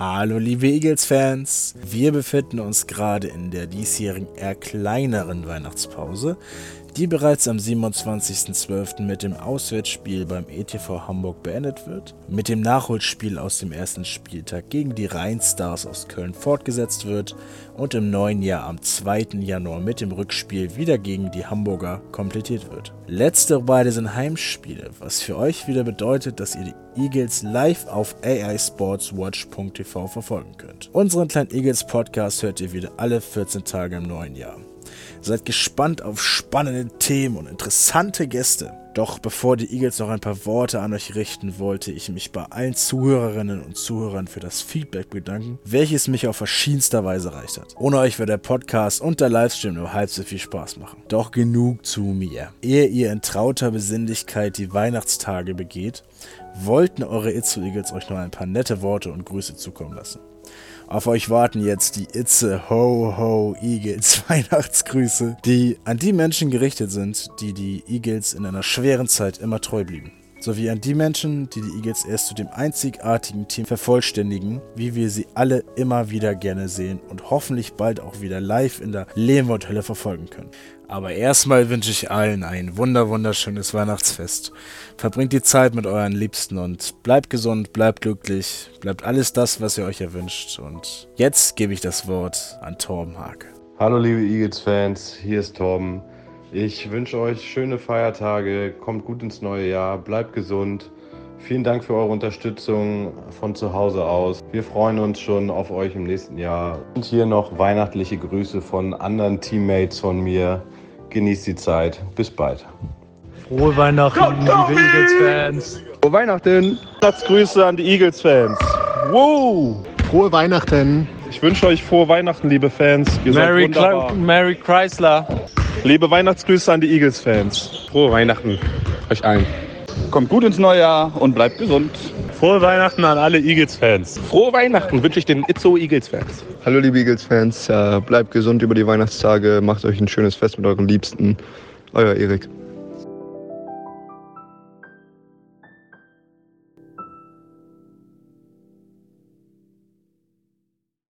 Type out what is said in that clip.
Hallo liebe Eagles-Fans, wir befinden uns gerade in der diesjährigen eher kleineren Weihnachtspause, die bereits am 27.12. mit dem Auswärtsspiel beim ETV Hamburg beendet wird, mit dem Nachholspiel aus dem ersten Spieltag gegen die Rheinstars aus Köln fortgesetzt wird und im neuen Jahr am 2. Januar mit dem Rückspiel wieder gegen die Hamburger komplettiert wird. Letztere beide sind Heimspiele, was für euch wieder bedeutet, dass ihr die Eagles live auf aisportswatch.tv verfolgen könnt. Unseren kleinen Eagles Podcast hört ihr wieder alle 14 Tage im neuen Jahr. Seid gespannt auf spannende Themen und interessante Gäste. Doch bevor die Eagles noch ein paar Worte an euch richten, wollte ich mich bei allen Zuhörerinnen und Zuhörern für das Feedback bedanken, welches mich auf verschiedenster Weise erreicht hat. Ohne euch wird der Podcast und der Livestream nur halb so viel Spaß machen. Doch genug zu mir. Ehe ihr in trauter Besinnlichkeit die Weihnachtstage begeht, wollten eure Itzu Eagles euch noch ein paar nette Worte und Grüße zukommen lassen. Auf euch warten jetzt die Itze Ho Ho Eagles Weihnachtsgrüße, die an die Menschen gerichtet sind, die die Eagles in einer schweren Zeit immer treu blieben. Sowie an die Menschen, die die Eagles erst zu dem einzigartigen Team vervollständigen, wie wir sie alle immer wieder gerne sehen und hoffentlich bald auch wieder live in der Lehmworthölle verfolgen können. Aber erstmal wünsche ich allen ein wunder wunderschönes Weihnachtsfest. Verbringt die Zeit mit euren Liebsten und bleibt gesund, bleibt glücklich, bleibt alles das, was ihr euch erwünscht. Und jetzt gebe ich das Wort an Torben Hake. Hallo liebe Eagles-Fans, hier ist Torben. Ich wünsche euch schöne Feiertage, kommt gut ins neue Jahr, bleibt gesund. Vielen Dank für eure Unterstützung von zu Hause aus. Wir freuen uns schon auf euch im nächsten Jahr. Und hier noch weihnachtliche Grüße von anderen Teammates von mir. Genießt die Zeit. Bis bald. Frohe Weihnachten, liebe Eagles-Fans. Frohe Weihnachten. Weihnachtsgrüße an die Eagles-Fans. Wow. Frohe Weihnachten. Ich wünsche euch frohe Weihnachten, liebe Fans. Ihr Mary, seid wunderbar. Mary Chrysler. Liebe Weihnachtsgrüße an die Eagles-Fans. Frohe Weihnachten euch allen. Kommt gut ins neue Jahr und bleibt gesund. Frohe Weihnachten an alle Eagles-Fans. Frohe Weihnachten wünsche ich den Itzo Eagles-Fans. Hallo liebe Eagles-Fans, äh, bleibt gesund über die Weihnachtstage, macht euch ein schönes Fest mit euren Liebsten. Euer Erik.